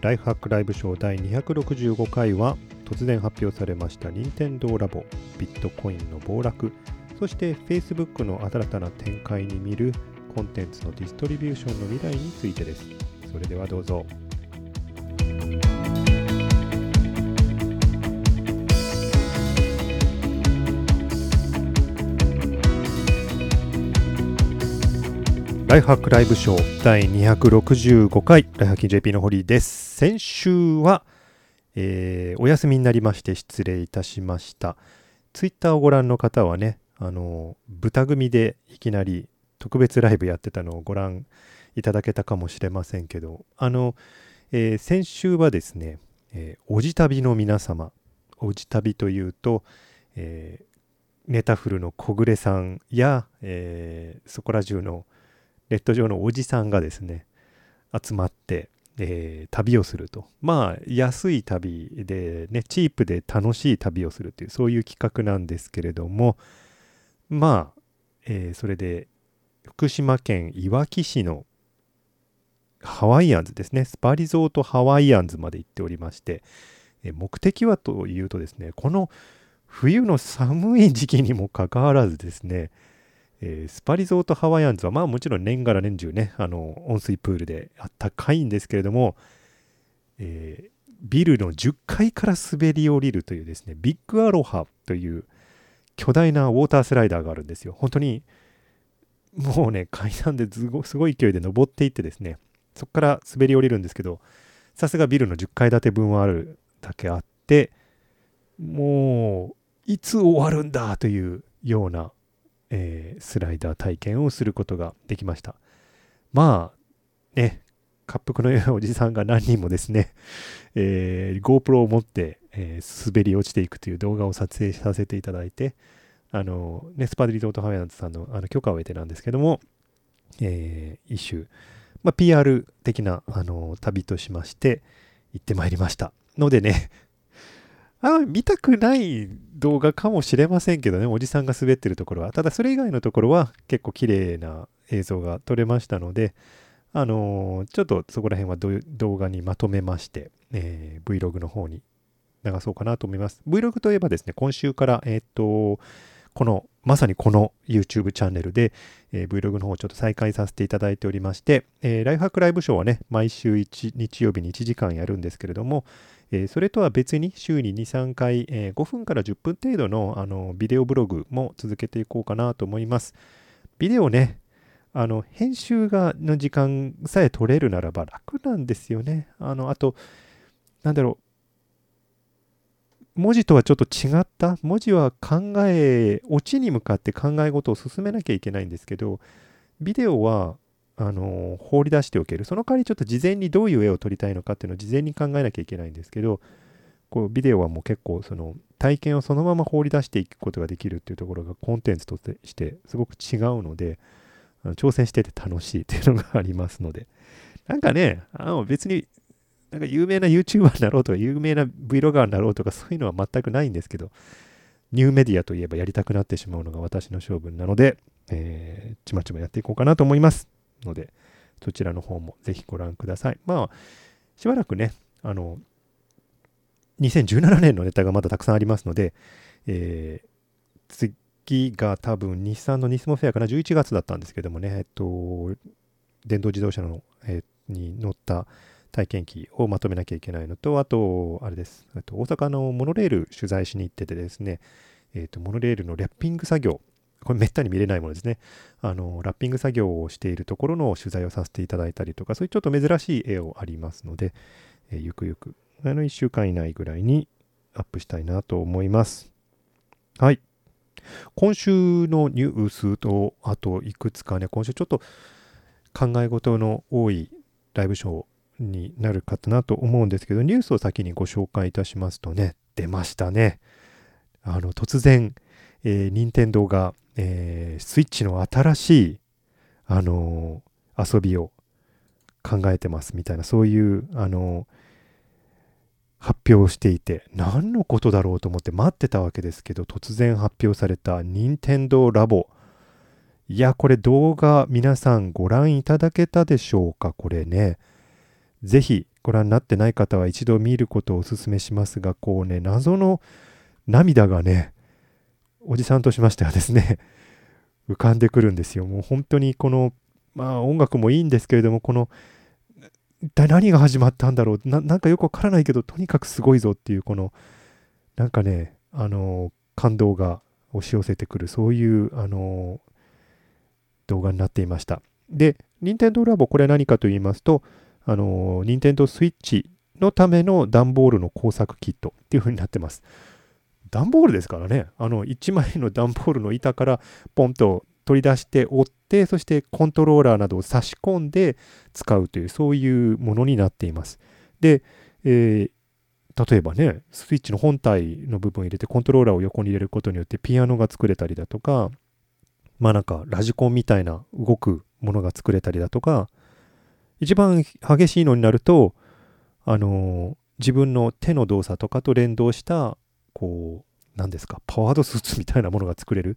ライフハックライブショー第265回は突然発表されました任天堂ラボビットコインの暴落そして Facebook の新たな展開に見るコンテンツのディストリビューションの未来についてですそれではどうぞライフハックライブショー第265回ライハッキー JP の堀です。先週は、えー、お休みになりまして失礼いたしました。ツイッターをご覧の方はね、あの、豚組でいきなり特別ライブやってたのをご覧いただけたかもしれませんけど、あの、えー、先週はですね、えー、おじ旅の皆様、おじ旅というと、えー、ネタフルの小暮さんや、えー、そこら中のネット上のおじさんがですね、集まって、えー、旅をすると。まあ、安い旅でね、チープで楽しい旅をするっていう、そういう企画なんですけれども、まあ、えー、それで、福島県いわき市のハワイアンズですね、スパリゾートハワイアンズまで行っておりまして、え目的はというとですね、この冬の寒い時期にもかかわらずですね、えー、スパリゾートハワイアンズはまあもちろん年がら年中ねあの温水プールであったかいんですけれども、えー、ビルの10階から滑り降りるというですねビッグアロハという巨大なウォータースライダーがあるんですよ。本当にもうね階段ですごすごい勢いで登っていってですねそこから滑り降りるんですけどさすがビルの10階建て分はあるだけあってもういつ終わるんだというようなえー、スライダー体験をすることができました。まあ、ね、滑腹のようなおじさんが何人もですね、えー、GoPro を持って、えー、滑り落ちていくという動画を撮影させていただいて、あの、ね、スパデリゾートハイアンズさんのあの許可を得てなんですけども、えー、一周、まあ、PR 的なあの旅としまして行ってまいりました。のでね、あ見たくない動画かもしれませんけどね、おじさんが滑ってるところは。ただそれ以外のところは結構綺麗な映像が撮れましたので、あのー、ちょっとそこら辺は動画にまとめまして、えー、Vlog の方に流そうかなと思います。Vlog といえばですね、今週から、えっ、と、この、まさにこの YouTube チャンネルで、えー、Vlog の方をちょっと再開させていただいておりまして、えー、ライフハックライブショーはね、毎週1日曜日に1時間やるんですけれども、えー、それとは別に週に2、3回、えー、5分から10分程度のあのビデオブログも続けていこうかなと思います。ビデオね、あの編集がの時間さえ取れるならば楽なんですよね。あのあと、なんだろう、文字とはちょっと違った、文字は考え、オチに向かって考え事を進めなきゃいけないんですけど、ビデオはあの放り出しておけるその代わりちょっと事前にどういう絵を撮りたいのかっていうのを事前に考えなきゃいけないんですけどこうビデオはもう結構その体験をそのまま放り出していくことができるっていうところがコンテンツとしてすごく違うので挑戦してて楽しいっていうのがありますので なんかねあの別になんか有名な YouTuber になろうとか有名な Vlogger になろうとかそういうのは全くないんですけどニューメディアといえばやりたくなってしまうのが私の勝負なので、えー、ちまちまやっていこうかなと思います。ので、そちらの方もぜひご覧ください。まあ、しばらくね、あの、2017年のネタがまだたくさんありますので、えー、次が多分日産のニスモフェアかな、11月だったんですけどもね、えっと、電動自動車の、えー、に乗った体験記をまとめなきゃいけないのと、あと、あれです、と大阪のモノレール取材しに行っててですね、えーとモノレールのラッピング作業これめったに見れないものですね。あの、ラッピング作業をしているところの取材をさせていただいたりとか、そういうちょっと珍しい絵をありますので、えー、ゆくゆく、あの、1週間以内ぐらいにアップしたいなと思います。はい。今週のニュースと、あといくつかね、今週ちょっと考え事の多いライブショーになるかなと思うんですけど、ニュースを先にご紹介いたしますとね、出ましたね。あの、突然、えー、任天堂がえー、スイッチの新しい、あのー、遊びを考えてますみたいな、そういう、あのー、発表をしていて、何のことだろうと思って待ってたわけですけど、突然発表された任天堂ラボ。いや、これ動画皆さんご覧いただけたでしょうか？これね。ぜひご覧になってない方は一度見ることをお勧めしますが、こうね、謎の涙がね、おじさんとしましてはですね、浮かんでくるんですよ。もう本当にこの、まあ音楽もいいんですけれども、この、一体何が始まったんだろうな、なんかよくわからないけど、とにかくすごいぞっていう、この、なんかね、あの、感動が押し寄せてくる、そういう、あの、動画になっていました。で、任天堂ラボ、これは何かと言いますと、あの、任天堂スイッチのための段ボールの工作キットっていう風になってます。段ボールですからね、あの、1枚の段ボールの板からポンと取り出して折って、そしてコントローラーなどを差し込んで使うという、そういうものになっています。で、えー、例えばね、スイッチの本体の部分を入れてコントローラーを横に入れることによってピアノが作れたりだとか、まあなんかラジコンみたいな動くものが作れたりだとか、一番激しいのになると、あのー、自分の手の動作とかと連動した、こう、何ですか、パワードスーツみたいなものが作れる。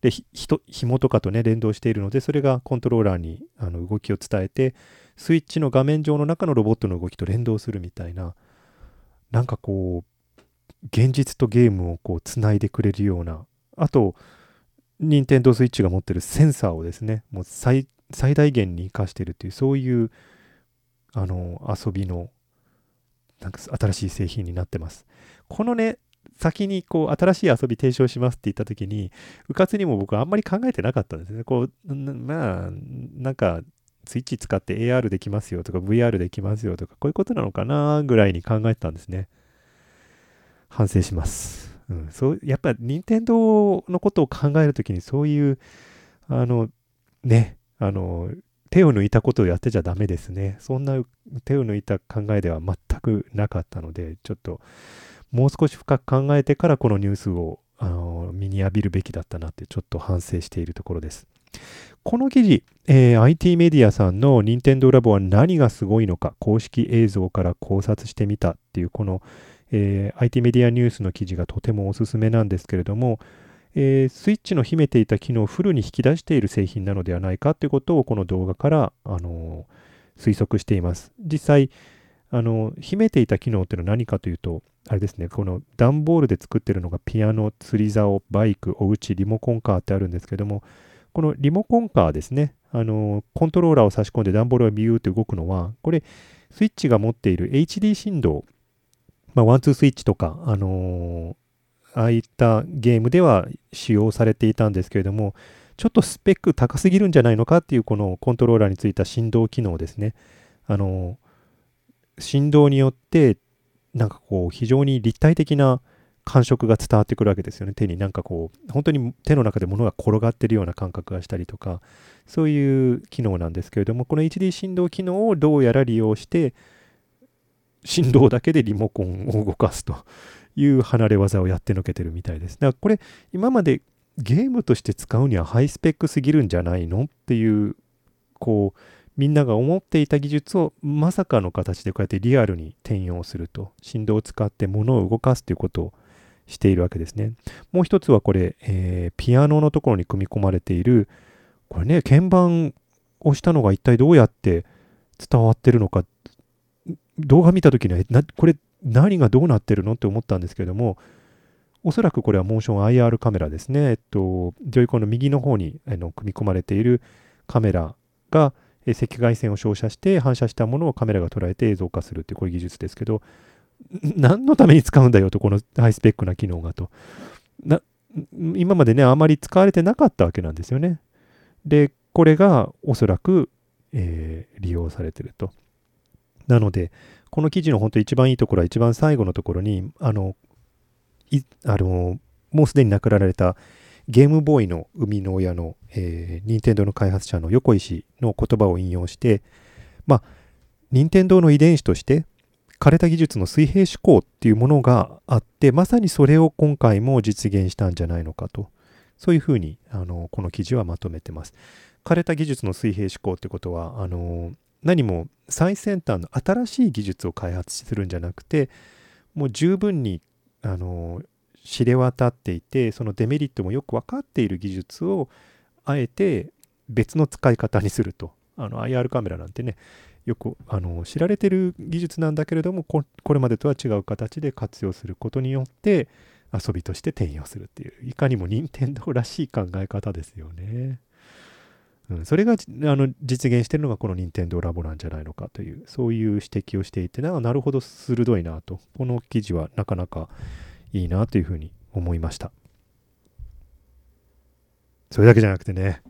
で、ひ、紐とかとね、連動しているので、それがコントローラーにあの動きを伝えて、スイッチの画面上の中のロボットの動きと連動するみたいな、なんかこう、現実とゲームをこう、つないでくれるような、あと、任天堂スイッチが持ってるセンサーをですね、もう最最大限に生かしてるっていう、そういうあの遊びのなんか新しい製品になってます。このね、先にこう新しい遊び提唱しますって言った時に、うかつにも僕はあんまり考えてなかったんですね。こう、まあ、なんか、スイッチ使って AR できますよとか VR できますよとか、こういうことなのかなぐらいに考えてたんですね。反省します。うん、そうやっぱ任天堂のことを考えるときにそういうあのねあの手を抜いたことをやってちゃダメですねそんな手を抜いた考えでは全くなかったのでちょっともう少し深く考えてからこのニュースをあの身に浴びるべきだったなってちょっと反省しているところですこの記事、えー、IT メディアさんの任天堂ラボは何がすごいのか公式映像から考察してみたっていうこのえー、IT メディアニュースの記事がとてもおすすめなんですけれども、えー、スイッチの秘めていた機能をフルに引き出している製品なのではないかということをこの動画から、あのー、推測しています。実際、あの秘めていた機能っていうのは何かというと、あれですね、この段ボールで作ってるのがピアノ、釣り竿、バイク、おうち、リモコンカーってあるんですけども、このリモコンカーですね、あのコントローラーを差し込んで段ボールがビューって動くのは、これ、スイッチが持っている HD 振動まあ、ワンツースイッチとか、あのー、ああいったゲームでは使用されていたんですけれども、ちょっとスペック高すぎるんじゃないのかっていうこのコントローラーについた振動機能ですね。あのー、振動によって、なんかこう、非常に立体的な感触が伝わってくるわけですよね。手になんかこう、本当に手の中で物が転がってるような感覚がしたりとか、そういう機能なんですけれども、この HD 振動機能をどうやら利用して、振動だけでリモコンを動かすという離れ技をやってのけてるみたいです。だからこれ今までゲームとして使うにはハイスペックすぎるんじゃないのっていうこうみんなが思っていた技術をまさかの形でこうやってリアルに転用すると振動を使って物を動かすということをしているわけですね。もう一つはこれ、えー、ピアノのところに組み込まれているこれね鍵盤をしたのが一体どうやって伝わってるのか動画見た時にはこれ何がどうなってるのって思ったんですけどもおそらくこれはモーション IR カメラですね。えっと、ジョイコンの右の方にあの組み込まれているカメラが赤外線を照射して反射したものをカメラが捉えて映像化するってこういう技術ですけど、何のために使うんだよと、このハイスペックな機能がと。な今までね、あまり使われてなかったわけなんですよね。で、これがおそらく、えー、利用されてると。なので、この記事の本当一番いいところは一番最後のところに、あの、いあのもうすでに亡くなられたゲームボーイの生みの親の、えー、任天堂の開発者の横井氏の言葉を引用して、まあ、任天堂の遺伝子として、枯れた技術の水平思考っていうものがあって、まさにそれを今回も実現したんじゃないのかと、そういうふうにあのこの記事はまとめてます。枯れた技術の水平思考ってことは、あの何も最先端の新しい技術を開発するんじゃなくてもう十分にあの知れ渡っていてそのデメリットもよく分かっている技術をあえて別の使い方にするとあの IR カメラなんてね、よくあの知られてる技術なんだけれどもこ、れまでとは違う形で活用することによって、遊びとして転用するっていう、いかにも任天堂らしい考え方ですよね。うん、それがあの実現してるのがこの任天堂ラボなんじゃないのかという、そういう指摘をしていて、ななるほど鋭いなと、この記事はなかなかいいなというふうに思いました。それだけじゃなくてね、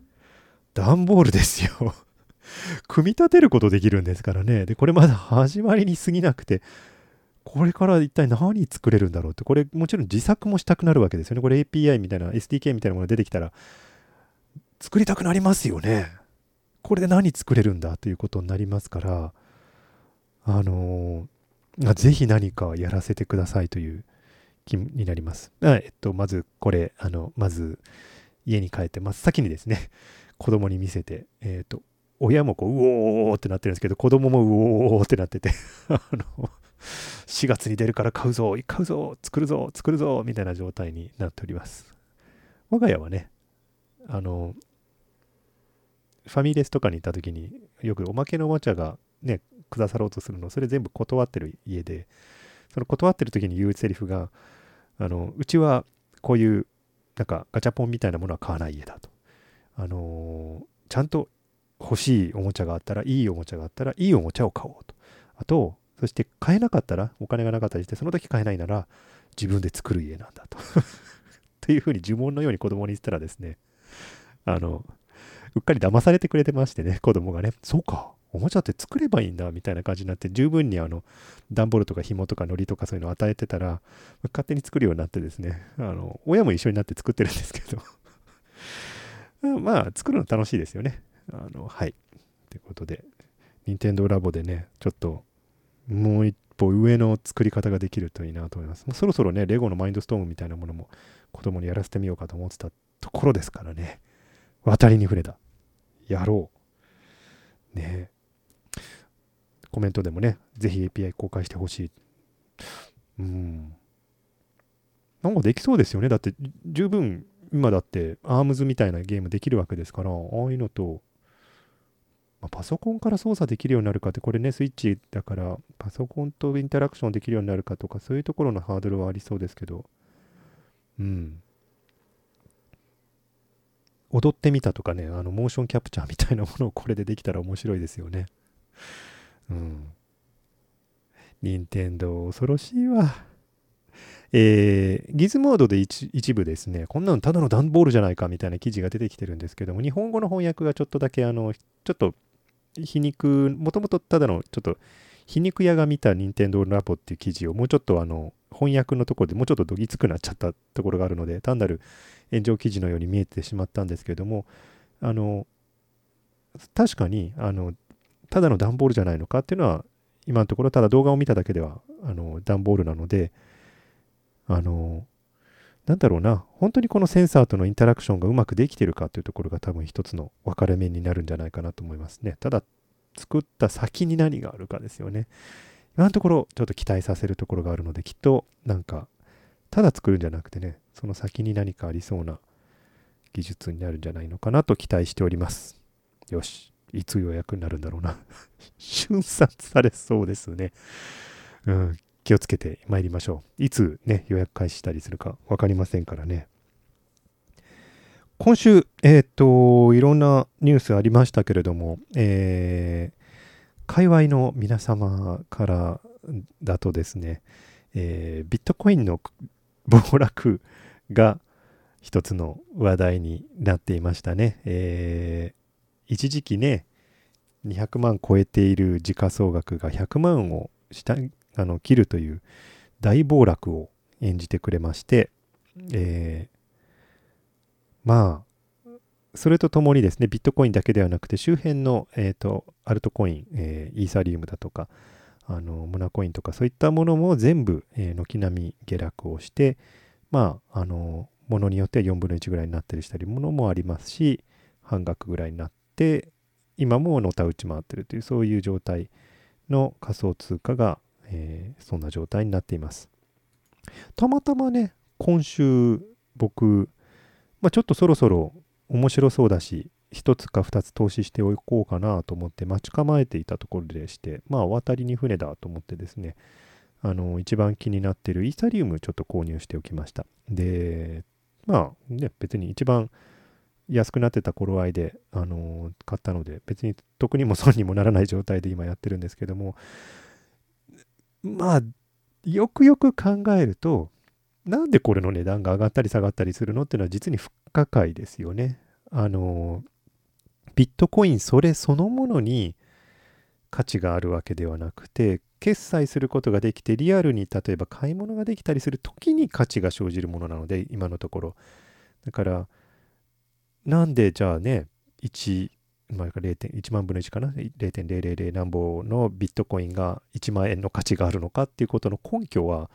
段ボールですよ 組み立てることできるんですからね。で、これまだ始まりに過ぎなくて、これから一体何作れるんだろうって、これもちろん自作もしたくなるわけですよね。これ API みたいな、SDK みたいなものが出てきたら、作りたくなりますよね。これで何作れるんだということになりますから、あのー、ぜひ何かやらせてくださいという気になります。えっと、まずこれ、あの、まず家に帰って真っ先にですね、子供に見せて、えっと、親もこう、うおーってなってるんですけど、子供もうおーってなってて あの、4月に出るから買うぞ、買うぞ、作るぞ、作るぞ、みたいな状態になっております。我が家はね、あの、ファミレスとかに行った時によくおまけのおもちゃがねくださろうとするのそれ全部断ってる家でその断ってる時に言うセリフがあのうちはこういうなんかガチャポンみたいなものは買わない家だと。あのー、ちゃんと欲しいおもちゃがあったらいいおもちゃがあったらいいおもちゃを買おうと。あとそして買えなかったらお金がなかったりしてその時買えないなら自分で作る家なんだと。というふうに呪文のように子供に言ったらですねあのうっかり騙されてくれてましてね、子供がね、そうか、おもちゃって作ればいいんだみたいな感じになって、十分にあの段ボールとか紐とか糊とかそういうのを与えてたら、勝手に作るようになってですね、あの親も一緒になって作ってるんですけど まあ、作るの楽しいですよね。あのはい。ということで、任天堂ラボでね、ちょっともう一歩上の作り方ができるといいなと思います。もうそろそろね、レゴのマインドストームみたいなものも子供にやらせてみようかと思ってたところですからね。渡りに触れた。やろう。ねえコメントでもね、ぜひ API 公開してほしい。うん。なんかできそうですよね。だって十分今だって ARMS みたいなゲームできるわけですから、ああいうのと、まあ、パソコンから操作できるようになるかって、これね、スイッチだから、パソコンとインタラクションできるようになるかとか、そういうところのハードルはありそうですけど、うん。踊ってみたとかね、あの、モーションキャプチャーみたいなものをこれでできたら面白いですよね。うん。任天堂恐ろしいわ。えー、ギズモードで一部ですね、こんなのただの段ボールじゃないかみたいな記事が出てきてるんですけども、日本語の翻訳がちょっとだけ、あの、ちょっと皮肉、もともとただのちょっと皮肉屋が見た任天堂ラボっていう記事をもうちょっとあの、翻訳のところでもうちょっとどぎつくなっちゃったところがあるので、単なる炎上記事のように見えてしまったんですけども、あの、確かに、あの、ただの段ボールじゃないのかっていうのは、今のところただ動画を見ただけでは、あの、段ボールなので、あの、なんだろうな、本当にこのセンサーとのインタラクションがうまくできてるかというところが多分一つの分かれ目になるんじゃないかなと思いますね。ただ、作った先に何があるかですよね。今のところちょっと期待させるところがあるので、きっとなんか、ただ作るんじゃなくてね、その先に何かありそうな技術になるんじゃないのかなと期待しております。よし。いつ予約になるんだろうな 瞬殺されそうですね。うん。気をつけて参りましょう。いつね、予約開始したりするか分かりませんからね。今週、えっ、ー、と、いろんなニュースありましたけれども、えー、界隈の皆様からだとですね、えー、ビットコインの暴落が一つの話題になっていましたね。えー、一時期ね、200万超えている時価総額が100万を下あの切るという大暴落を演じてくれまして、えー、まあ、それとともにですね、ビットコインだけではなくて、周辺の、えーと、アルトコイン、えー、イーサリウムだとか、あのモナコインとかそういったものも全部、えー、軒並み下落をして、まあ、あの、ものによっては4分の1ぐらいになったりしたりものもありますし、半額ぐらいになって、今ものた打ち回ってるという、そういう状態の仮想通貨が、えー、そんな状態になっています。たまたまね、今週僕、まあ、ちょっとそろそろ面白そうだし、1つか2つ投資しておこうかなと思って待ち構えていたところでして、まあ、渡りに船だと思ってですね、あの、一番気になってるイーサリウムちょっと購入しておきました。で、まあ、ね、別に一番安くなってた頃合いで、あの買ったので、別に得にも損にもならない状態で今やってるんですけども、まあ、よくよく考えると、なんでこれの値段が上がったり下がったりするのっていうのは実に不可解ですよね。あの、ビットコインそれそのものに価値があるわけではなくて、決済することができて、リアルに例えば買い物ができたりする時に価値が生じるものなので、今のところ。だから、なんでじゃあね、1、まあ、1万分の1かな ?0.000 何本のビットコインが1万円の価値があるのかっていうことの根拠は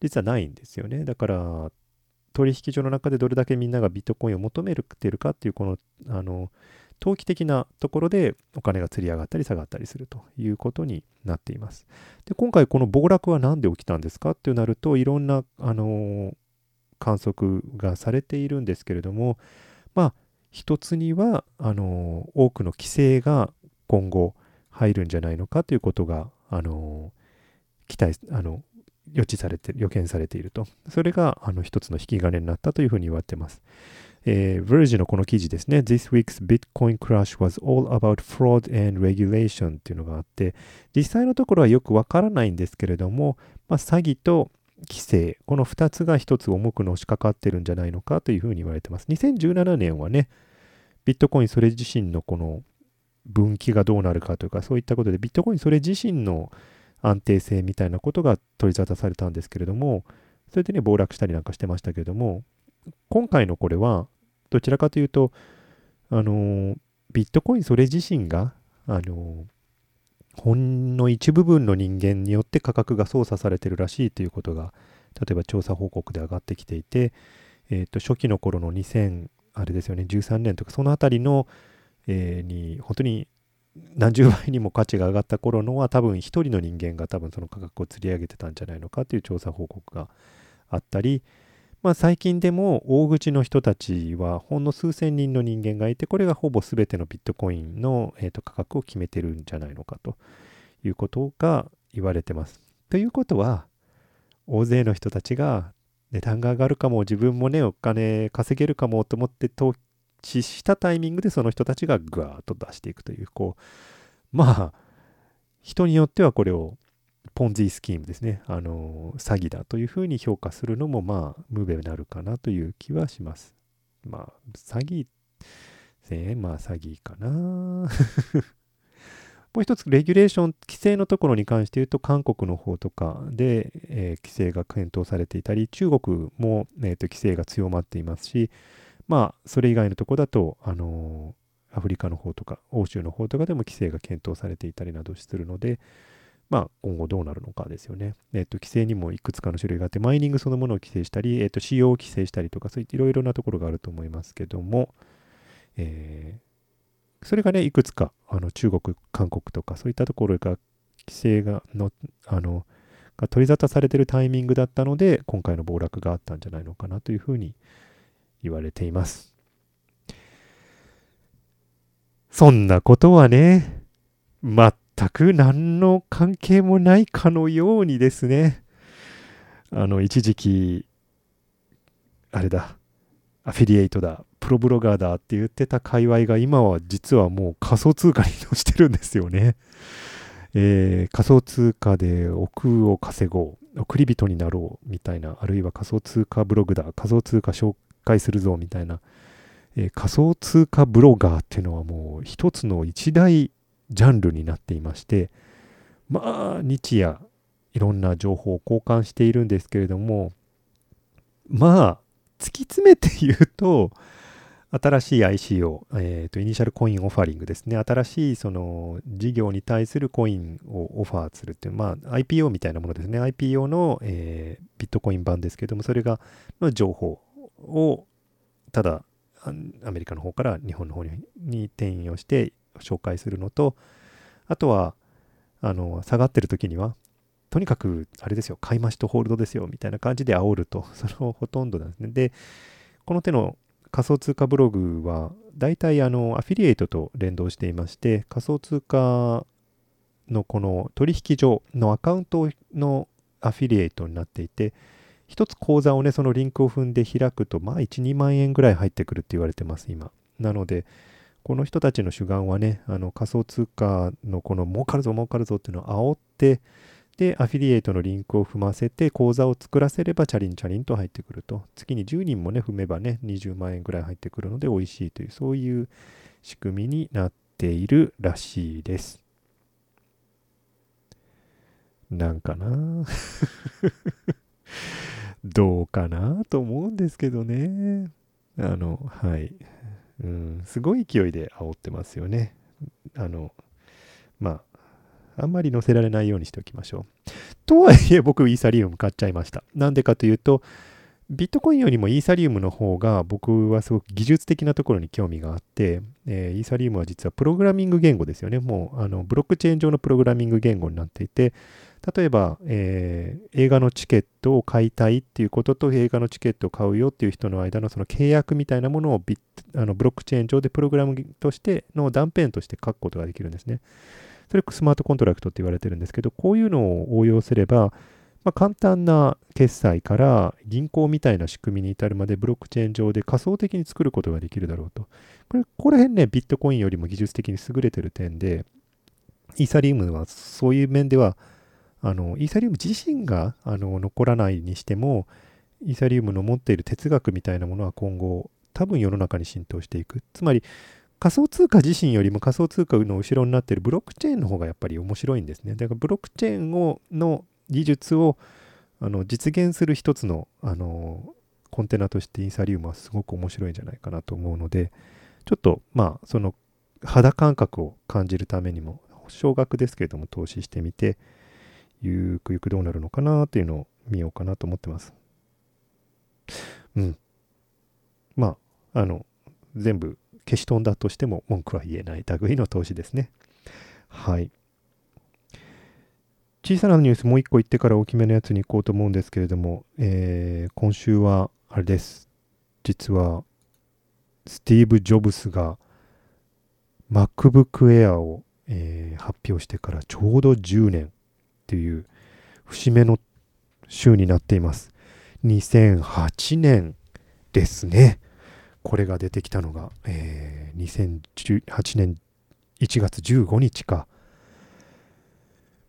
実はないんですよね。だから取引所の中でどれだけみんながビットコインを求めてるかっていうこのあの投機的なところでお金が釣り上がったり下がったりするということになっています。で今回この暴落は何で起きたんですかってなるといろんなあの観測がされているんですけれども一つにはあの多くの規制が今後入るんじゃないのかということがあの期待あの予知されて予見されているとそれがあの一つの引き金になったというふうに言われています。えー、Verge のこの記事ですね、This week's Bitcoin crash was all about fraud and regulation っていうのがあって、実際のところはよくわからないんですけれども、まあ、詐欺と規制、この2つが1つ重くのしかかってるんじゃないのかというふうに言われてます。2017年はね、ビットコインそれ自身のこの分岐がどうなるかというか、そういったことで、ビットコインそれ自身の安定性みたいなことが取り沙汰されたんですけれども、それでね、暴落したりなんかしてましたけれども、今回のこれは、どちらかというと、あの、ビットコインそれ自身が、あの、ほんの一部分の人間によって価格が操作されてるらしいということが、例えば調査報告で上がってきていて、え、ー、と、初期の頃の2000、あれですよね、13年とか、そのあたりの、えー、に、本当に何十倍にも価値が上がった頃のは、多分一人の人間が多分その価格を釣り上げてたんじゃないのかという調査報告があったり、まあ、最近でも大口の人たちはほんの数千人の人間がいて、これがほぼ全てのビットコインの、えー、と価格を決めてるんじゃないのかということが言われてます。ということは、大勢の人たちが値段が上がるかも、自分もね、お金稼げるかもと思って投資したタイミングでその人たちがぐわーっと出していくという、こう、まあ、人によってはこれをポンジースキームですね、あの詐欺だというふうに評価するのも、まあ、無べなるかなという気はします。まあ、詐欺、えまあ、詐欺かな。もう一つ、レギュレーション、規制のところに関して言うと、韓国の方とかで、えー、規制が検討されていたり、中国も、えーと、規制が強まっていますし、まあ、それ以外のとこだと、あのー、アフリカの方とか、欧州の方とかでも規制が検討されていたりなどするので、まあ、今後どうなるのかですよね。えっ、と、規制にもいくつかの種類があって、マイニングそのものを規制したり、えっ、と、使用を規制したりとか、そういったいろいろなところがあると思いますけども、えー、それがね、いくつか、あの、中国、韓国とか、そういったところが、規制がの、あの、が取り沙汰されてるタイミングだったので、今回の暴落があったんじゃないのかなというふうに言われています。そんなことはね、全全く何の関係もないかのようにですね、あの、一時期、あれだ、アフィリエイトだ、プロブロガーだって言ってた界隈が今は実はもう仮想通貨に移動してるんですよね。えー、仮想通貨で億を稼ごう、送り人になろうみたいな、あるいは仮想通貨ブログだ、仮想通貨紹介するぞみたいな、えー、仮想通貨ブロガーっていうのはもう一つの一大ジャンルになっていまして、まあ、日夜いろんな情報を交換しているんですけれども、まあ、突き詰めて言うと、新しい ICO、えーと、イニシャルコインオファリングですね。新しいその事業に対するコインをオファーするっていう、まあ IPO みたいなものですね。IPO の、えー、ビットコイン版ですけども、それが、の情報を、ただ、アメリカの方から日本の方に転用して紹介するのと、あとは、あの、下がってる時には、とにかく、あれですよ、買い増しとホールドですよ、みたいな感じで煽ると、そのほとんどなんですね。で、この手の仮想通貨ブログは大体あのアフィリエイトと連動していまして仮想通貨のこの取引所のアカウントのアフィリエイトになっていて一つ口座をねそのリンクを踏んで開くとまあ12万円ぐらい入ってくるって言われてます今なのでこの人たちの主眼はねあの仮想通貨のこの儲かるぞ儲かるぞっていうのを煽ってで、アフィリエイトのリンクを踏ませて、口座を作らせれば、チャリンチャリンと入ってくると。月に10人もね、踏めばね、20万円ぐらい入ってくるので、美味しいという、そういう仕組みになっているらしいです。なんかな？どうかな？と思うんですけどね。あの、はい。うん、すごい勢いで煽ってますよね。あの、まあ、あんまり載せられないようにしておきましょう。とはいえ僕イーサリウム買っちゃいました。なんでかというと、ビットコインよりもイーサリウムの方が僕はすごく技術的なところに興味があって、えー、イーサリウムは実はプログラミング言語ですよね。もうあのブロックチェーン上のプログラミング言語になっていて、例えば、えー、映画のチケットを買いたいっていうことと映画のチケットを買うよっていう人の間のその契約みたいなものをビあのブロックチェーン上でプログラムとしての断片として書くことができるんですね。それスマートコントラクトって言われてるんですけど、こういうのを応用すれば、まあ、簡単な決済から銀行みたいな仕組みに至るまでブロックチェーン上で仮想的に作ることができるだろうと。これ、ここら辺ね、ビットコインよりも技術的に優れてる点で、イーサリウムはそういう面では、あの、イーサリウム自身があの残らないにしても、イーサリウムの持っている哲学みたいなものは今後、多分世の中に浸透していく。つまり、仮想通貨自身よりも仮想通貨の後ろになっているブロックチェーンの方がやっぱり面白いんですね。だからブロックチェーンをの技術をあの実現する一つのあのコンテナとしてイーサリウムはすごく面白いんじゃないかなと思うので、ちょっとまあその肌感覚を感じるためにも少額ですけれども投資してみて、ゆくゆくどうなるのかなっていうのを見ようかなと思ってます。うん。まあ、あの、全部消し飛んだとしても文句は言えない類の投資ですね。はい。小さなニュースもう一個言ってから大きめのやつに行こうと思うんですけれども、えー、今週はあれです。実は、スティーブ・ジョブスが MacBook Air を、えー、発表してからちょうど10年っていう節目の週になっています。2008年ですね。これが出てきたのが、えー、2018年1月15日か。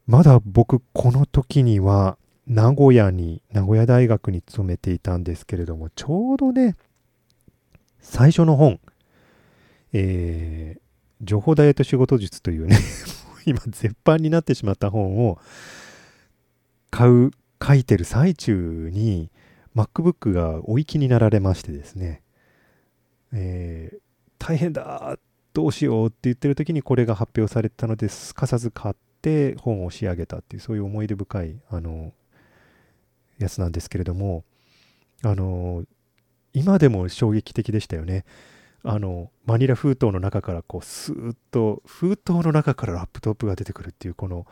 まだ僕、この時には、名古屋に、名古屋大学に勤めていたんですけれども、ちょうどね、最初の本、えー、情報ダイエット仕事術というね 今、絶版になってしまった本を買う、書いてる最中に、MacBook がお行きになられましてですね、えー、大変だどうしようって言ってる時にこれが発表されたのですかさず買って本を仕上げたっていうそういう思い出深いあのやつなんですけれどもあの今でも衝撃的でしたよね。あのマニラ封筒の中からこうスーッと封筒の中からラップトップが出てくるっていうこの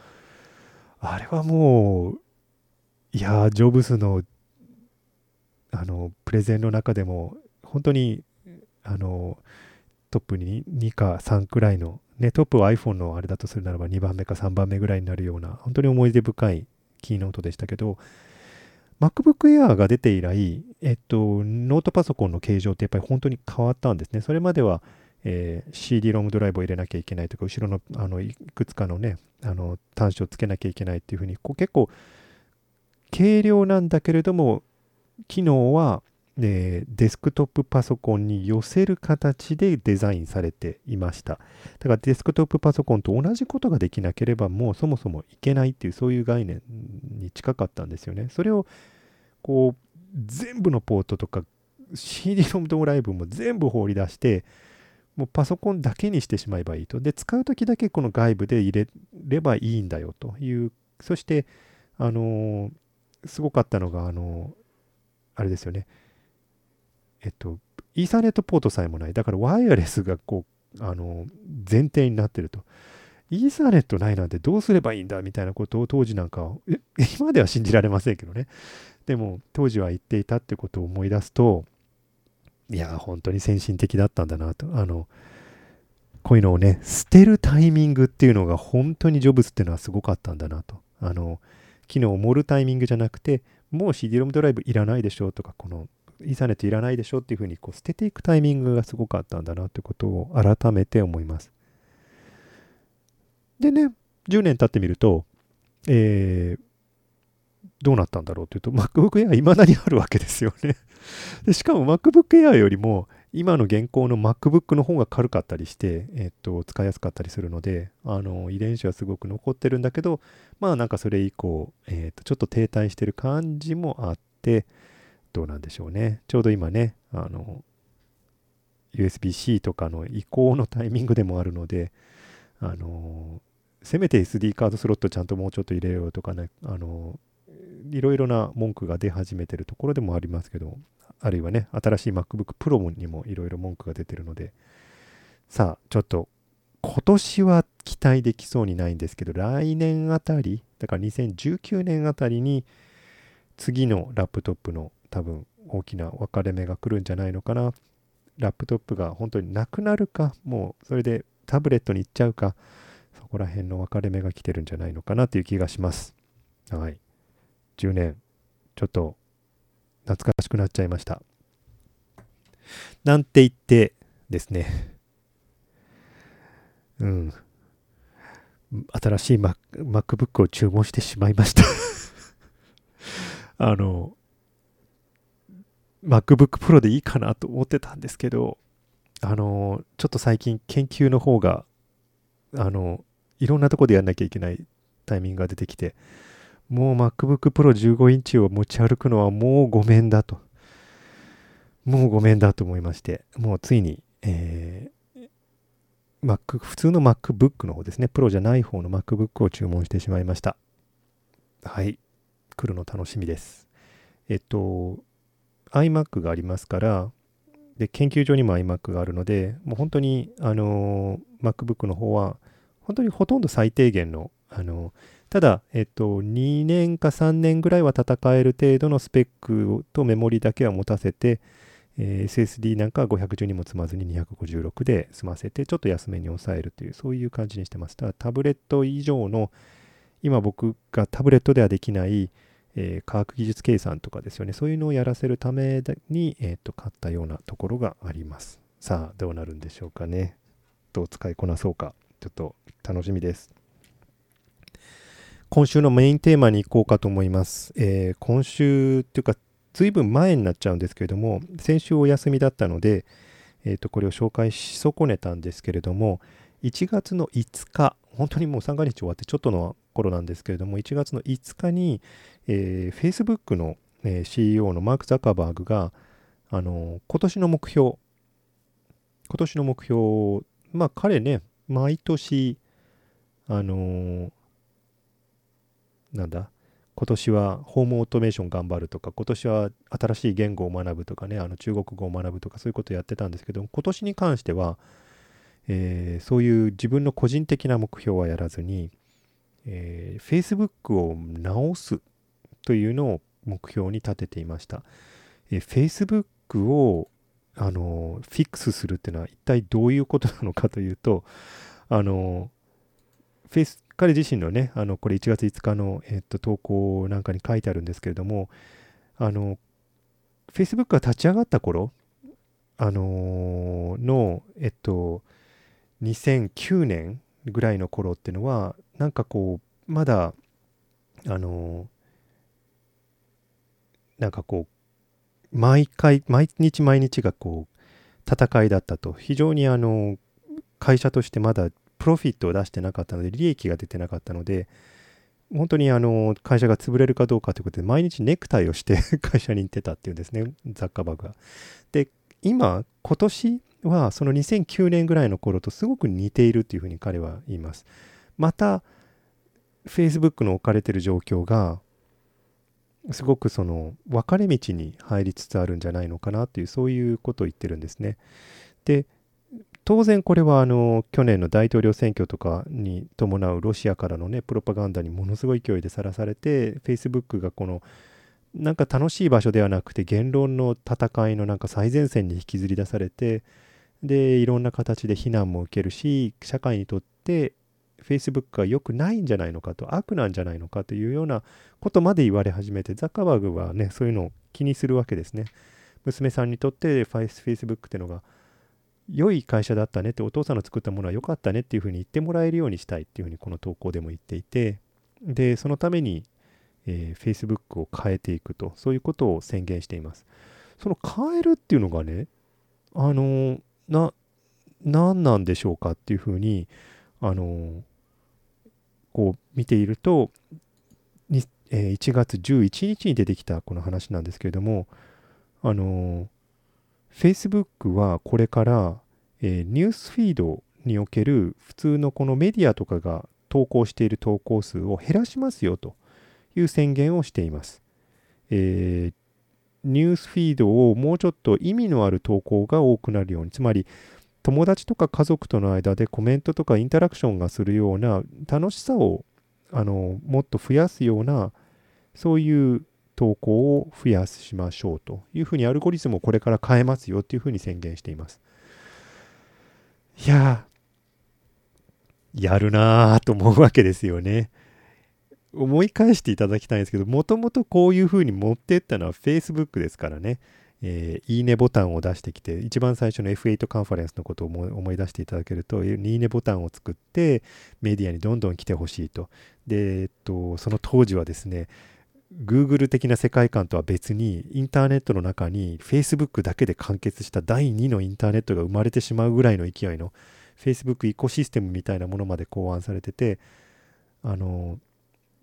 あれはもういやジョブスのあのプレゼンの中でも本当にあのトップに2か3くらいの、ね、トップは iPhone のあれだとするならば2番目か3番目ぐらいになるような本当に思い出深いキーノートでしたけど MacBook Air が出て以来、えっと、ノートパソコンの形状ってやっぱり本当に変わったんですね。それまでは、えー、CD ロムドライブを入れなきゃいけないとか、後ろのあのいくつかのね、あの端子をつけなきゃいけないっていうふうに、こう結構軽量なんだけれども、機能はえデスクトップパソコンに寄せる形でデザインされていました。だからデスクトップパソコンと同じことができなければもうそもそもいけないっていうそういう概念に近かったんですよね。それをこう全部のポートとか CD ロムドライブも全部放り出してもうパソコンだけにしてしまえばいいと。で、使うときだけこの外部で入れればいいんだよという。そして、あのー、すごかったのが、あのー、あれですよね。えっと、イーサネットポートさえもない。だからワイヤレスがこう、あの、前提になってると。イーサネットないなんてどうすればいいんだみたいなことを当時なんか、今では信じられませんけどね。でも当時は言っていたってことを思い出すと、いや、本当に先進的だったんだなと。あの、こういうのをね、捨てるタイミングっていうのが本当にジョブズっていうのはすごかったんだなと。あの、機能を盛るタイミングじゃなくて、もう CD-ROM ドライブいらないでしょとか、このイーサネットいらないでしょっていうふうにこう捨てていくタイミングがすごかったんだなってことを改めて思います。でね、10年経ってみると、えー、どうなったんだろうというと、MacBook Air 未だにあるわけですよねで。しかも MacBook Air よりも、今の現行の MacBook の方が軽かったりして、えっと、使いやすかったりするので、あの、遺伝子はすごく残ってるんだけど、まあなんかそれ以降、えっと、ちょっと停滞してる感じもあって、どうなんでしょうね。ちょうど今ね、あの、USB-C とかの移行のタイミングでもあるので、あの、せめて SD カードスロットちゃんともうちょっと入れようとかね、あの、いろいろな文句が出始めてるところでもありますけど、あるいはね、新しい MacBook Pro にもいろいろ文句が出てるので、さあ、ちょっと今年は期待できそうにないんですけど、来年あたり、だから2019年あたりに、次のラップトップの多分大きな分かれ目が来るんじゃないのかな。ラップトップが本当になくなるか、もうそれでタブレットに行っちゃうか、そこら辺の分かれ目が来てるんじゃないのかなという気がします。はい。10年、ちょっと懐かしくなっちゃいました。なんて言ってですね、うん、新しい Mac MacBook を注文してしまいましたあの、MacBook Pro でいいかなと思ってたんですけど、あの、ちょっと最近研究の方が、あの、いろんなとこでやんなきゃいけないタイミングが出てきて、もう MacBook Pro 15インチを持ち歩くのはもうごめんだと。もうごめんだと思いまして、もうついに、えー、Mac、普通の MacBook の方ですね、プロじゃない方の MacBook を注文してしまいました。はい、来るの楽しみです。えっと、iMac がありますから、で、研究所にも iMac があるので、もう本当に、あの MacBook の方は、本当にほとんど最低限の、あのただ、えっと、2年か3年ぐらいは戦える程度のスペックとメモリだけは持たせて、えー、SSD なんかは512も積まずに256で済ませて、ちょっと安めに抑えるという、そういう感じにしてます。ただ、タブレット以上の、今僕がタブレットではできない、えー、科学技術計算とかですよね、そういうのをやらせるために、えー、と買ったようなところがあります。さあ、どうなるんでしょうかね。どう使いこなそうか、ちょっと楽しみです。今週のメインテーマに行こうかと思います。えー、今週っていうか、ずいぶん前になっちゃうんですけれども、先週お休みだったので、えー、とこれを紹介し損ねたんですけれども、1月の5日、本当にもう三が日終わってちょっとの頃なんですけれども、1月の5日に、えー、Facebook の、えー、CEO のマーク・ザッカーバーグが、あのー、今年の目標、今年の目標、まあ彼ね、毎年、あのー、なんだ今年はホームオートメーション頑張るとか、今年は新しい言語を学ぶとかね、あの中国語を学ぶとか、そういうことをやってたんですけど、今年に関しては、えー、そういう自分の個人的な目標はやらずに、えー、Facebook を直すというのを目標に立てていました。えー、Facebook をあのフィックスするっていうのは一体どういうことなのかというと、あのフェス彼自身のね、あの、これ1月5日の、えっと、投稿なんかに書いてあるんですけれども、あの、Facebook が立ち上がった頃、あの、の、えっと、2009年ぐらいの頃っていうのは、なんかこう、まだ、あの、なんかこう、毎回、毎日毎日がこう、戦いだったと。非常にあの、会社としてまだプロフィットを出してなかったので、利益が出てなかったので、本当にあの会社が潰れるかどうかということで、毎日ネクタイをして 会社に行ってたっていうんですね、ザッカーバーグが。で、今、今年はその2009年ぐらいの頃とすごく似ているっていうふうに彼は言います。また、Facebook の置かれてる状況が、すごくその分かれ道に入りつつあるんじゃないのかなという、そういうことを言ってるんですね。で、当然これはあの去年の大統領選挙とかに伴うロシアからのねプロパガンダにものすごい勢いでさらされて Facebook がこのなんか楽しい場所ではなくて言論の戦いのなんか最前線に引きずり出されてでいろんな形で非難も受けるし社会にとって Facebook が良くないんじゃないのかと悪なんじゃないのかというようなことまで言われ始めてザッカーバーグはねそういうのを気にするわけですね。娘さんにとって Facebook ってのが良い会社だったねってお父さんの作ったものは良かったねっていうふうに言ってもらえるようにしたいっていうふうにこの投稿でも言っていてでそのために、えー、Facebook を変えていくとそういうことを宣言しています。その変えるっていうのがねあのー、な何なんでしょうかっていうふうにあの、こう見ているとに、えー、1月11日に出てきたこの話なんですけれどもあの Facebook はこれから、えー、ニュースフィードにおける普通のこのメディアとかが投稿している投稿数を減らしますよという宣言をしています。えー、ニュースフィードをもうちょっと意味のある投稿が多くなるように、つまり友達とか家族との間でコメントとかインタラクションがするような楽しさをあのもっと増やすようなそういう投稿を増やしましょうというふうにアルゴリズムをこれから変えますよっていうふうに宣言しています。いややるなぁと思うわけですよね。思い返していただきたいんですけど、もともとこういうふうに持っていったのは Facebook ですからね。えー、いいねボタンを出してきて、一番最初の F8 カンファレンスのことを思い出していただけると、いいねボタンを作ってメディアにどんどん来てほしいと。で、えっと、その当時はですね、Google 的な世界観とは別にインターネットの中に Facebook だけで完結した第2のインターネットが生まれてしまうぐらいの勢いの Facebook イコシステムみたいなものまで考案されててあの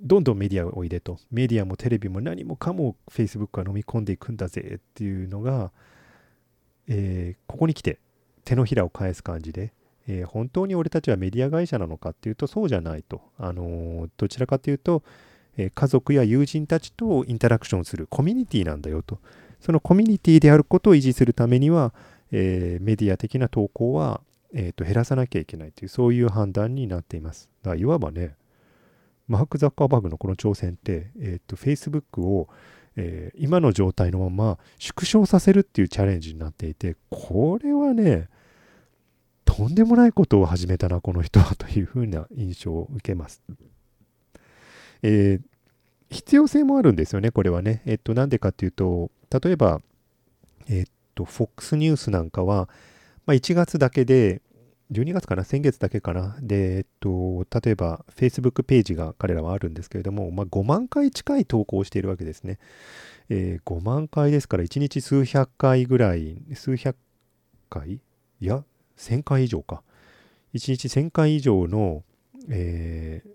どんどんメディアを入れとメディアもテレビも何もかも Facebook が飲み込んでいくんだぜっていうのが、えー、ここに来て手のひらを返す感じで、えー、本当に俺たちはメディア会社なのかっていうとそうじゃないと、あのどちらかというとえ家族や友人たちとインタラクションするコミュニティなんだよと。そのコミュニティであることを維持するためには、え、メディア的な投稿は、えー、と減らさなきゃいけないという、そういう判断になっています。だからいわばね、マーク・ザッカーバーグのこの挑戦って、えー、と Facebook を、えー、今の状態のまま縮小させるっていうチャレンジになっていて、これはね、とんでもないことを始めたな、この人はというふうな印象を受けます。えー、必要性もあるんですよね、これはね。えっと、なんでかっていうと、例えば、えっと、FOX ニュースなんかは、まあ、1月だけで、12月かな、先月だけかな？で、えっと、例えば、Facebook ページが彼らはあるんですけれども、まあ、5万回近い投稿をしているわけですね。えー、5万回ですから、1日数百回ぐらい、数百回？いや、1000回以上か。1日1000回以上の、えー、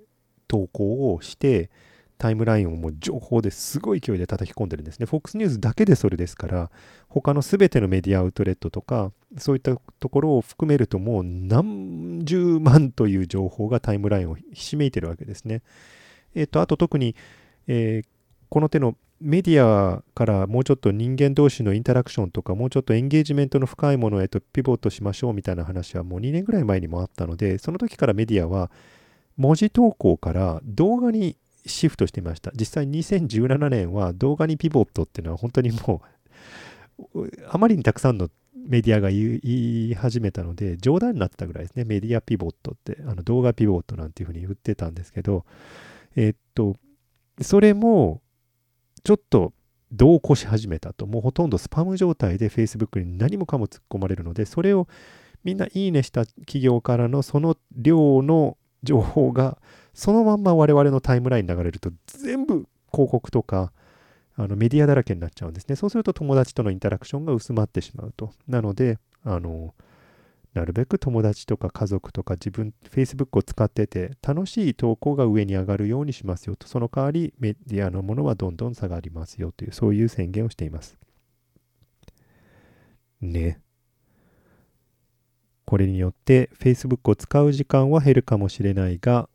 投稿をして、タイムラインをもう情報ですごい勢いで叩き込んでるんですね。FOX ニュースだけでそれですから、他の全てのメディアアウトレットとか、そういったところを含めるともう何十万という情報がタイムラインをひしめいてるわけですね。えっ、ー、と、あと特に、えー、この手のメディアからもうちょっと人間同士のインタラクションとか、もうちょっとエンゲージメントの深いものへとピボットしましょうみたいな話はもう2年ぐらい前にもあったので、その時からメディアは文字投稿から動画にシフトしてました。実際2017年は動画にピボットっていうのは本当にもう あまりにたくさんのメディアが言い始めたので冗談になってたぐらいですね。メディアピボットってあの動画ピボットなんていうふうに言ってたんですけど、えー、っと、それもちょっと同行し始めたと。もうほとんどスパム状態で Facebook に何もかも突っ込まれるので、それをみんないいねした企業からのその量の情報がそのまんま我々のタイムライン流れると全部広告とかあのメディアだらけになっちゃうんですね。そうすると友達とのインタラクションが薄まってしまうと。なので、あの、なるべく友達とか家族とか自分、Facebook を使ってて楽しい投稿が上に上がるようにしますよと。その代わりメディアのものはどんどん下がりますよという、そういう宣言をしています。ね。これによって Facebook を使う時間は減るかもしれないが、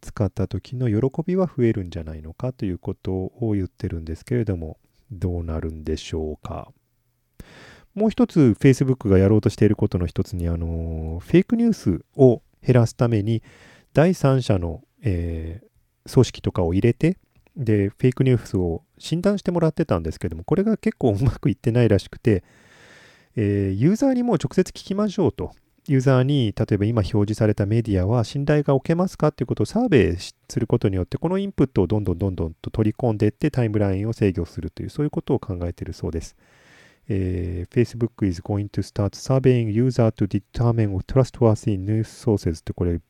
使った時の喜びは増えるんじゃないのかということを言ってるんですけれども、どうなるんでしょうか。もう一つ Facebook がやろうとしていることの一つに、あの、フェイクニュースを減らすために、第三者の、えー、組織とかを入れて、で、フェイクニュースを診断してもらってたんですけども、これが結構うまくいってないらしくて、えー、ユーザーにも直接聞きましょうと。ユーザーに、例えば今表示されたメディアは信頼がおけますかっていうことをサーベイすることによって、このインプットをどんどんどんどんと取り込んでいってタイムラインを制御するという、そういうことを考えているそうです。えー、Facebook is going to start surveying user to determine trustworthy news sources ってこれ、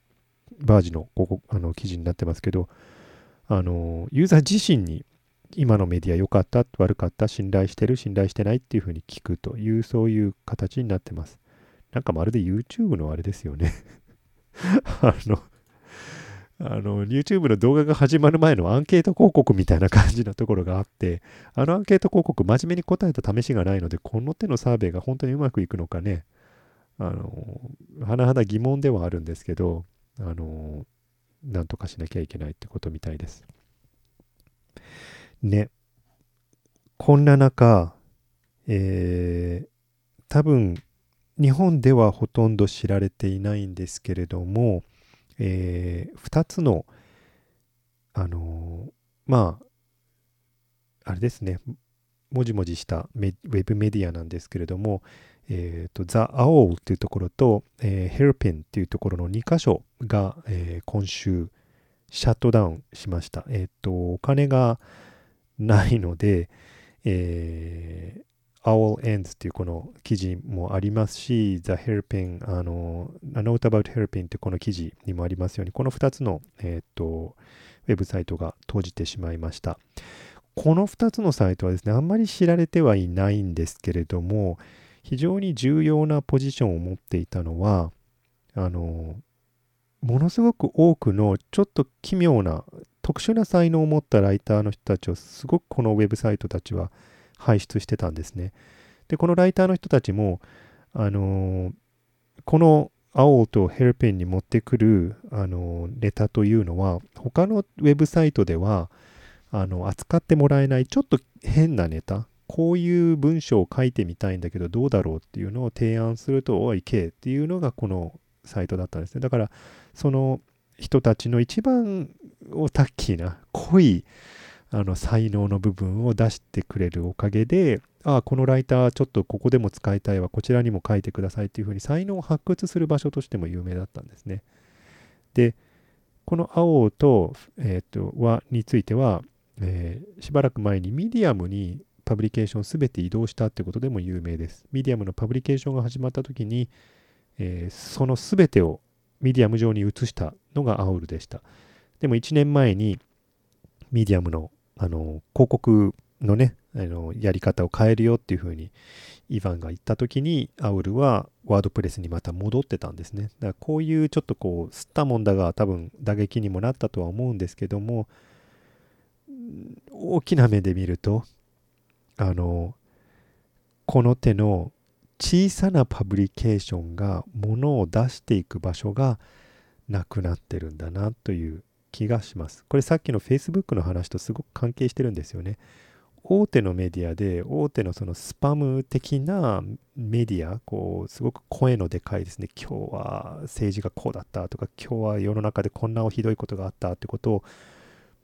バージのここあの記事になってますけど、あの、ユーザー自身に今のメディア良かった、悪かった、信頼してる、信頼してないっていうふうに聞くという、そういう形になってます。なんかまるで YouTube のあれですよね あの、あの、YouTube の動画が始まる前のアンケート広告みたいな感じのところがあって、あのアンケート広告、真面目に答えた試しがないので、この手のサーベイが本当にうまくいくのかね、あの、甚だ疑問ではあるんですけど、あの、なんとかしなきゃいけないってことみたいです。ね。こんな中、えー、多分、日本ではほとんど知られていないんですけれども、えー、2つの、あのー、まあ、あれですね、もじもじしたウェブメディアなんですけれども、えーと、ザ・アオールというところと、えー、ヘルペンというところの2箇所が、えー、今週シャットダウンしました。えっ、ー、と、お金がないので、えー、Owl Ends っていうこの記事もありますし、The Hairpin、あの、A Note About Hairpin ってこの記事にもありますように、この2つの、えっ、ー、と、ウェブサイトが閉じてしまいました。この2つのサイトはですね、あんまり知られてはいないんですけれども、非常に重要なポジションを持っていたのは、あの、ものすごく多くのちょっと奇妙な特殊な才能を持ったライターの人たちをすごくこのウェブサイトたちは輩出してたんですね。で、このライターの人たちも、あのー、この青とヘルペンに持ってくる、あのー、ネタというのは、他のウェブサイトでは、あの、扱ってもらえないちょっと変なネタ、こういう文章を書いてみたいんだけどどうだろうっていうのを提案すると、おい、けっていうのがこのサイトだったんですね。だから、その人たちの一番オタッキーな濃いあの才能の部分を出してくれるおかげで、ああ、このライターちょっとここでも使いたいわ、こちらにも書いてくださいっていうふうに才能を発掘する場所としても有名だったんですね。で、このアウルと、え、ー、と、は、については、えー、しばらく前にミディアムにパブリケーションすべて移動したってことでも有名です。ミディアムのパブリケーションが始まった時に、えー、そのすべてをミディアム上に移したのがアウルでした。でも1年前にミディアムのあの広告のね、あのやり方を変えるよっていうふうにイヴァンが言った時にアウルはワードプレスにまた戻ってたんですね。だからこういうちょっとこうすったもんだが多分打撃にもなったとは思うんですけども大きな目で見るとあのこの手の小さなパブリケーションがものを出していく場所がなくなってるんだなという気がします。これさっきの Facebook の話とすごく関係してるんですよね。大手のメディアで大手のそのスパム的なメディアこうすごく声のでかいですね今日は政治がこうだったとか今日は世の中でこんなひどいことがあったってことを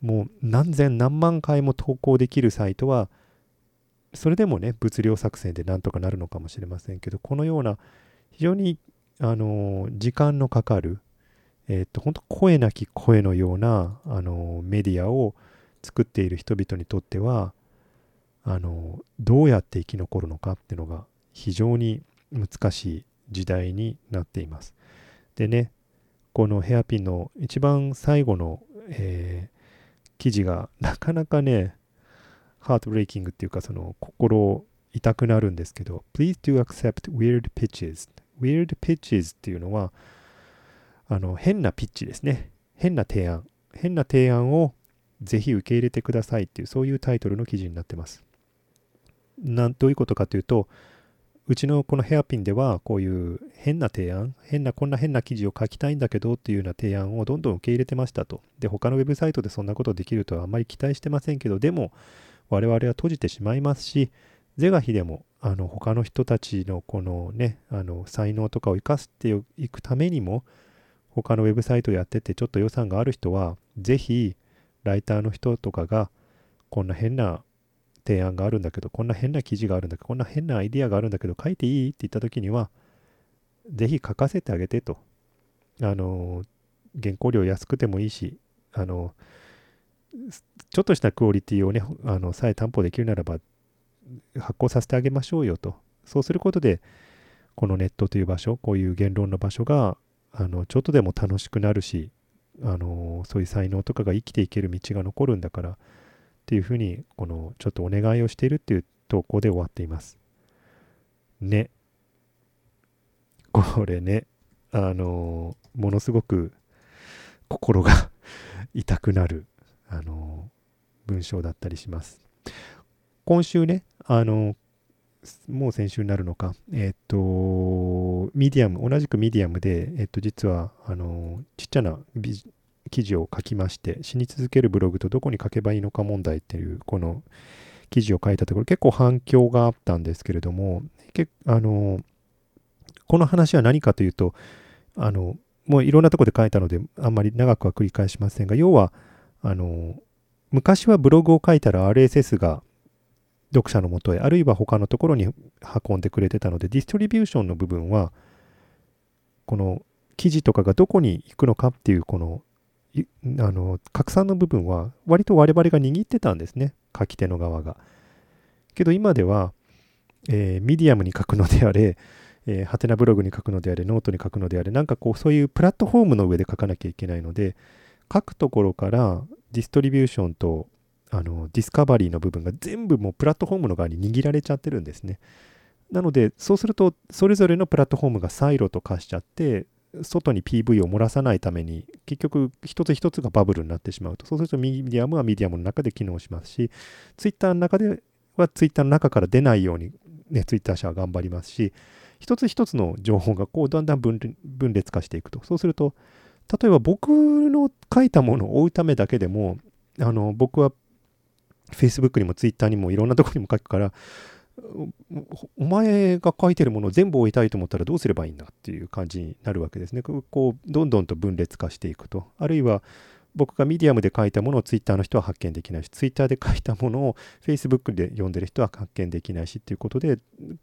もう何千何万回も投稿できるサイトはそれでもね物量作戦でなんとかなるのかもしれませんけどこのような非常にあの時間のかかるえっ、ー、と、本当声なき声のような、あの、メディアを作っている人々にとっては、あの、どうやって生き残るのかっていうのが非常に難しい時代になっています。でね、このヘアピンの一番最後の、えー、記事がなかなかね、ハートブレイキングっていうか、その心痛くなるんですけど、Please do accept weird pitches. Weird pitches っていうのは、あの変なピッチですね。変な提案。変な提案をぜひ受け入れてくださいっていう、そういうタイトルの記事になってます。なんどういうことかというと、うちのこのヘアピンでは、こういう変な提案、変な、こんな変な記事を書きたいんだけどっていうような提案をどんどん受け入れてましたと。で、他のウェブサイトでそんなことできるとはあまり期待してませんけど、でも、我々は閉じてしまいますし、是が非でも、あの、他の人たちのこのね、あの、才能とかを生かしていくためにも、他のウェブサイトやっててちょっと予算がある人は、ぜひライターの人とかがこんな変な提案があるんだけど、こんな変な記事があるんだけど、こんな変なアイディアがあるんだけど、書いていいって言った時には、ぜひ書かせてあげてと。あの、原稿料安くてもいいし、あの、ちょっとしたクオリティをね、あのさえ担保できるならば、発行させてあげましょうよと。そうすることで、このネットという場所、こういう言論の場所が、あのちょっとでも楽しくなるし、あのそういう才能とかが生きていける道が残るんだからっていうふうにこのちょっとお願いをしているっていう投稿で終わっています。ね。これねあのものすごく心が 痛くなるあの文章だったりします。今週ねあのもう先週になるのか、えっ、と、ミディアム、同じくミディアムで、えっ、と、実は、あの、ちっちゃな記事を書きまして、死に続けるブログとどこに書けばいいのか問題っていう、この記事を書いたところ、結構反響があったんですけれども、けあの、この話は何かというと、あの、もういろんなとこで書いたので、あんまり長くは繰り返しませんが、要は、あの、昔はブログを書いたら RSS が読者のもとへ、あるいは他のところに運んでくれてたので、ディストリビューションの部分は、この記事とかがどこに行くのかっていう、この、あの、拡散の部分は、割と我々が握ってたんですね。書き手の側が。けど今では、えー、ミディアムに書くのであれ、えー、ハテナブログに書くのであれ、ノートに書くのであれ、なんかこう、そういうプラットフォームの上で書かなきゃいけないので、書くところからディストリビューションとあのディスカバリーの部分が全部もうプラットフォームの側に握られちゃってるんですね。なので、そうすると、それぞれのプラットフォームがサイロと化しちゃって、外に PV を漏らさないために、結局、一つ一つがバブルになってしまうと。そうすると、ミディアムはミディアムの中で機能しますし、ツイッターの中ではツイッターの中から出ないように、ね、ツイッター社は頑張りますし、一つ一つの情報がこうだんだん分裂化していくと。そうすると、例えば僕の書いたものを追うためだけでも、あの僕は Facebook にも Twitter にもいろんなとこにも書くから、お前が書いてるものを全部置いたいと思ったらどうすればいいんだっていう感じになるわけですね。こう、どんどんと分裂化していくと。あるいは、僕がミディアムで書いたものを Twitter の人は発見できないし、Twitter で書いたものを Facebook で読んでる人は発見できないしっていうことで、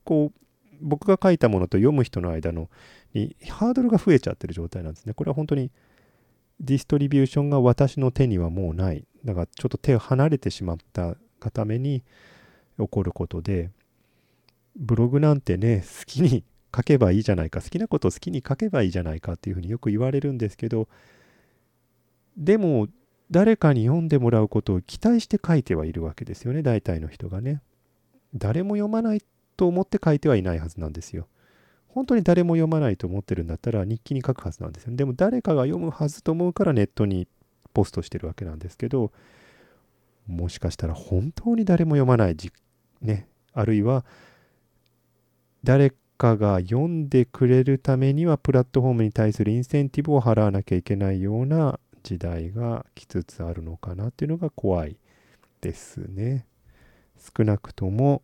こう、僕が書いたものと読む人の間のにハードルが増えちゃってる状態なんですね。これは本当にディストリビューションが私の手にはもうない。だからちょっと手を離れてしまったがために起こることで、ブログなんてね、好きに書けばいいじゃないか、好きなことを好きに書けばいいじゃないかっていうふうによく言われるんですけど、でも、誰かに読んでもらうことを期待して書いてはいるわけですよね、大体の人がね。誰も読まないと思って書いてはいないはずなんですよ。本当に誰も読まないと思ってるんだったら日記に書くはずなんですよ。でも誰かが読むはずと思うからネットにポストしてるわけなんですけど、もしかしたら本当に誰も読まないじ、ね、あるいは誰かが読んでくれるためにはプラットフォームに対するインセンティブを払わなきゃいけないような時代が来つつあるのかなっていうのが怖いですね。少なくとも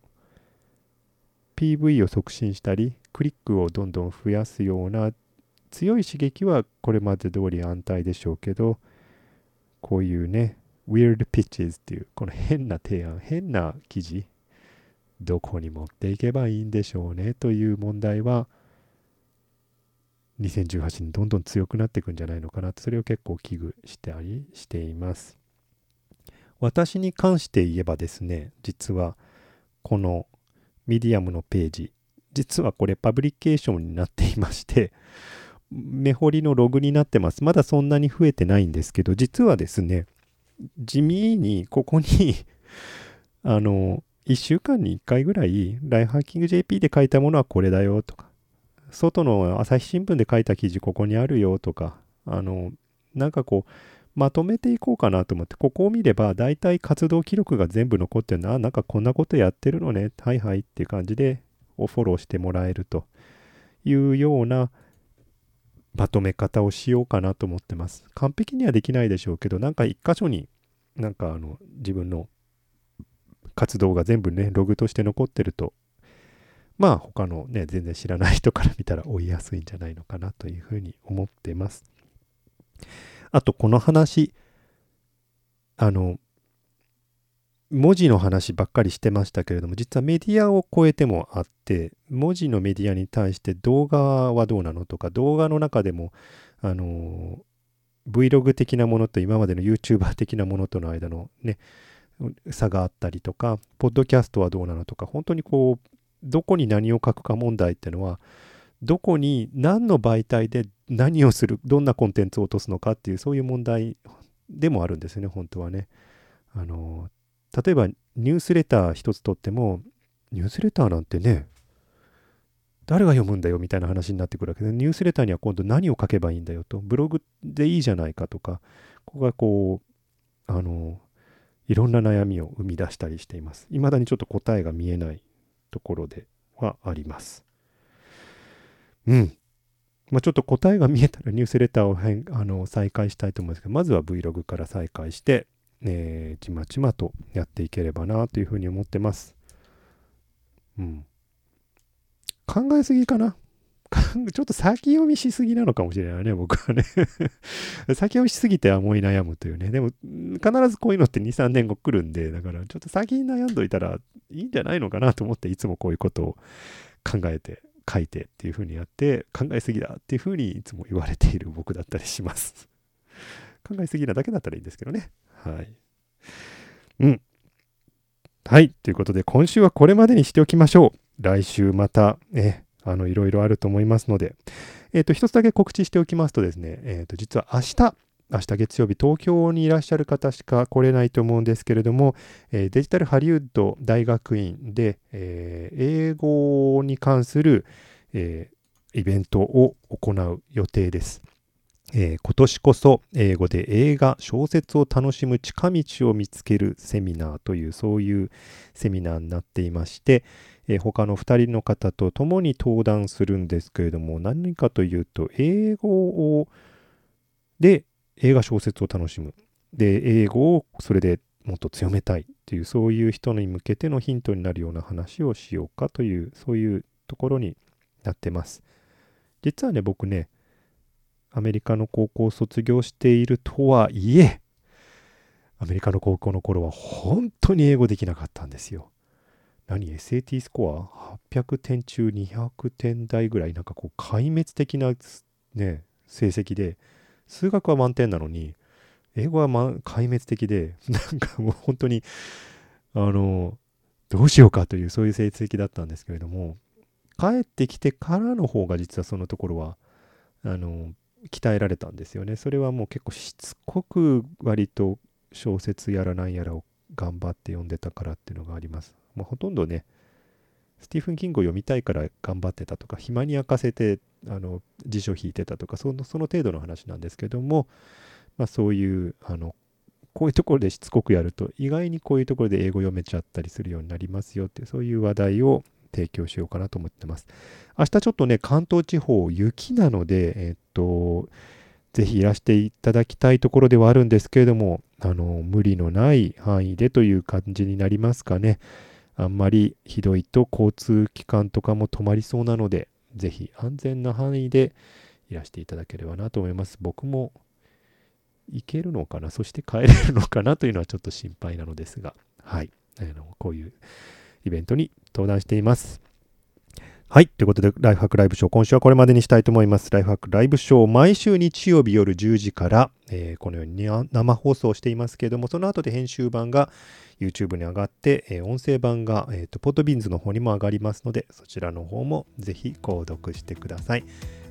PV を促進したりクリックをどんどん増やすような強い刺激はこれまで通り安泰でしょうけどこういうね weird pitches っていうこの変な提案変な記事どこに持っていけばいいんでしょうねという問題は2018年どんどん強くなっていくんじゃないのかなとそれを結構危惧してありしています。私に関して言えばですね実はこのミディアムのページ実はこれパブリケーションになっていまして、目掘りのログになってます。まだそんなに増えてないんですけど、実はですね、地味にここに あの、1週間に1回ぐらい、ライフハッキング JP で書いたものはこれだよとか、外の朝日新聞で書いた記事ここにあるよとか、あの、なんかこう、まとめていこうかなと思って、ここを見れば、大体活動記録が全部残ってるのは、なんかこんなことやってるのね、はいはいっていう感じでをフォローしてもらえるというようなまとめ方をしようかなと思ってます。完璧にはできないでしょうけど、なんか一箇所になんかあの自分の活動が全部ね、ログとして残ってると、まあ他のね、全然知らない人から見たら追いやすいんじゃないのかなというふうに思ってます。あとこの話、あの、文字の話ばっかりしてましたけれども実はメディアを超えてもあって文字のメディアに対して動画はどうなのとか動画の中でもあの Vlog 的なものと今までの YouTuber 的なものとの間のね差があったりとかポッドキャストはどうなのとか本当にこうどこに何を書くか問題っていうのはどこに何の媒体で何をするどんなコンテンツを落とすのかっていうそういう問題でもあるんですよね本当はね。あの例えばニュースレター一つとってもニュースレターなんてね誰が読むんだよみたいな話になってくるわけでニュースレターには今度何を書けばいいんだよとブログでいいじゃないかとかここがこうあのいろんな悩みを生み出したりしています。未だにちょっと答えが見えないところではあります。うん。まあ、ちょっと答えが見えたらニュースレターを変あの再開したいと思うんですけどまずは Vlog から再開してえー、ちまちまとやっていければなというふうに思ってます。うん。考えすぎかな？ちょっと先読みしすぎなのかもしれないね、僕はね 先読みしすぎて思い悩むというね。でも、必ずこういうのって2、3年後来るんで、だからちょっと先に悩んどいたらいいんじゃないのかなと思って、いつもこういうことを考えて、書いてっていうふうにやって、考えすぎだっていうふうにいつも言われている僕だったりします考えすぎなだけだったらいいんですけどね。はい。うん。はい。ということで、今週はこれまでにしておきましょう。来週また、え、あの、いろいろあると思いますので、えっ、ー、と、一つだけ告知しておきますとですね、えっ、ー、と、実は明日、明日月曜日、東京にいらっしゃる方しか来れないと思うんですけれども、えー、デジタルハリウッド大学院で、えー、英語に関する、えー、イベントを行う予定です。えー、今年こそ英語で映画、小説を楽しむ近道を見つけるセミナーというそういうセミナーになっていまして、えー、他の2人の方と共に登壇するんですけれども何かというと英語をで映画小説を楽しむ。で英語をそれでもっと強めたいというそういう人に向けてのヒントになるような話をしようかというそういうところになってます。実はね僕ねアメリカの高校を卒業しているとはいえ、アメリカの高校の頃は本当に英語できなかったんですよ。何 ?SAT スコア？800点中200点台ぐらい、なんかこう壊滅的なね、成績で、数学は満点なのに、英語は、ま、壊滅的で、なんかもう本当に、あの、どうしようかというそういう成績だったんですけれども、帰ってきてからの方が実はそのところは、あの、鍛えられたんですよね。それはもう結構しつこく割と小説やらなんやらを頑張って読んでたからっていうのがあります。もうほとんどね、スティーフン・キングを読みたいから頑張ってたとか、暇に明かせてあの辞書引いてたとかその、その程度の話なんですけども、まあ、そういうあのこういうところでしつこくやると意外にこういうところで英語読めちゃったりするようになりますよってそういう話題を提供しようかなと思ってます。明日ちょっとね、関東地方雪なので、えっと、ぜひいらしていただきたいところではあるんですけれども、あの、無理のない範囲でという感じになりますかね。あんまりひどいと交通機関とかも止まりそうなので、ぜひ安全な範囲でいらしていただければなと思います。僕も行けるのかな？そして帰れるのかな？というのはちょっと心配なのですが、はい。あのこういうイベントに登壇しています。はい。ということで、ライフハックライブショー、今週はこれまでにしたいと思います。ライフハックライブショー、毎週日曜日夜10時から、えー、このように生放送していますけれども、その後で編集版が YouTube に上がって、えー、音声版が、えーと、ポッドビーンズの方にも上がりますので、そちらの方もぜひ購読してください。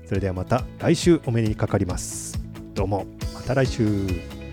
それではまた来週お目にかかります。どうも、また来週。